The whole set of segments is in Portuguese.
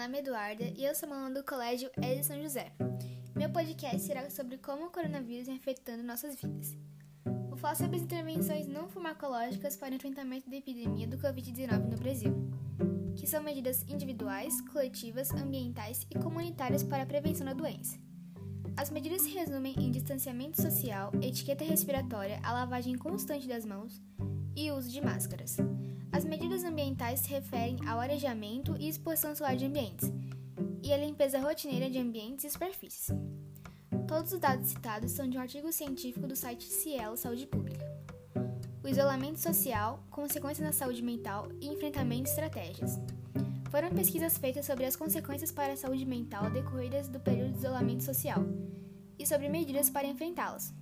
nome é Eduarda e eu sou aluna do Colégio Ed São José. Meu podcast será sobre como o coronavírus vem afetando nossas vidas. Vou falar sobre as intervenções não farmacológicas para o enfrentamento da epidemia do Covid-19 no Brasil, que são medidas individuais, coletivas, ambientais e comunitárias para a prevenção da doença. As medidas se resumem em distanciamento social, etiqueta respiratória, a lavagem constante das mãos e uso de máscaras. As medidas ambientais se referem ao arejamento e exposição solar de ambientes e à limpeza rotineira de ambientes e superfícies. Todos os dados citados são de um artigo científico do site Cielo Saúde Pública. O isolamento social, consequências na saúde mental e enfrentamento de estratégias. Foram pesquisas feitas sobre as consequências para a saúde mental decorridas do período de isolamento social e sobre medidas para enfrentá-las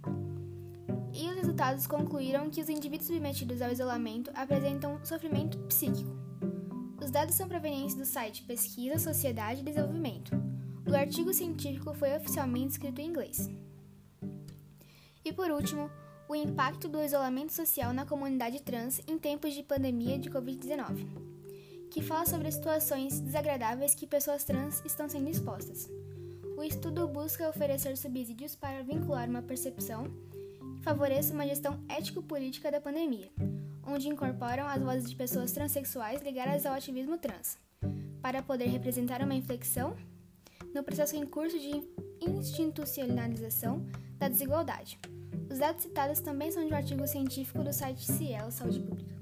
e os resultados concluíram que os indivíduos submetidos ao isolamento apresentam sofrimento psíquico. Os dados são provenientes do site Pesquisa, Sociedade e Desenvolvimento. O artigo científico foi oficialmente escrito em inglês. E por último, o impacto do isolamento social na comunidade trans em tempos de pandemia de Covid-19, que fala sobre situações desagradáveis que pessoas trans estão sendo expostas. O estudo busca oferecer subsídios para vincular uma percepção favoreça uma gestão ético-política da pandemia, onde incorporam as vozes de pessoas transexuais ligadas ao ativismo trans, para poder representar uma inflexão no processo em curso de institucionalização da desigualdade. Os dados citados também são de um artigo científico do site Cielo Saúde Pública.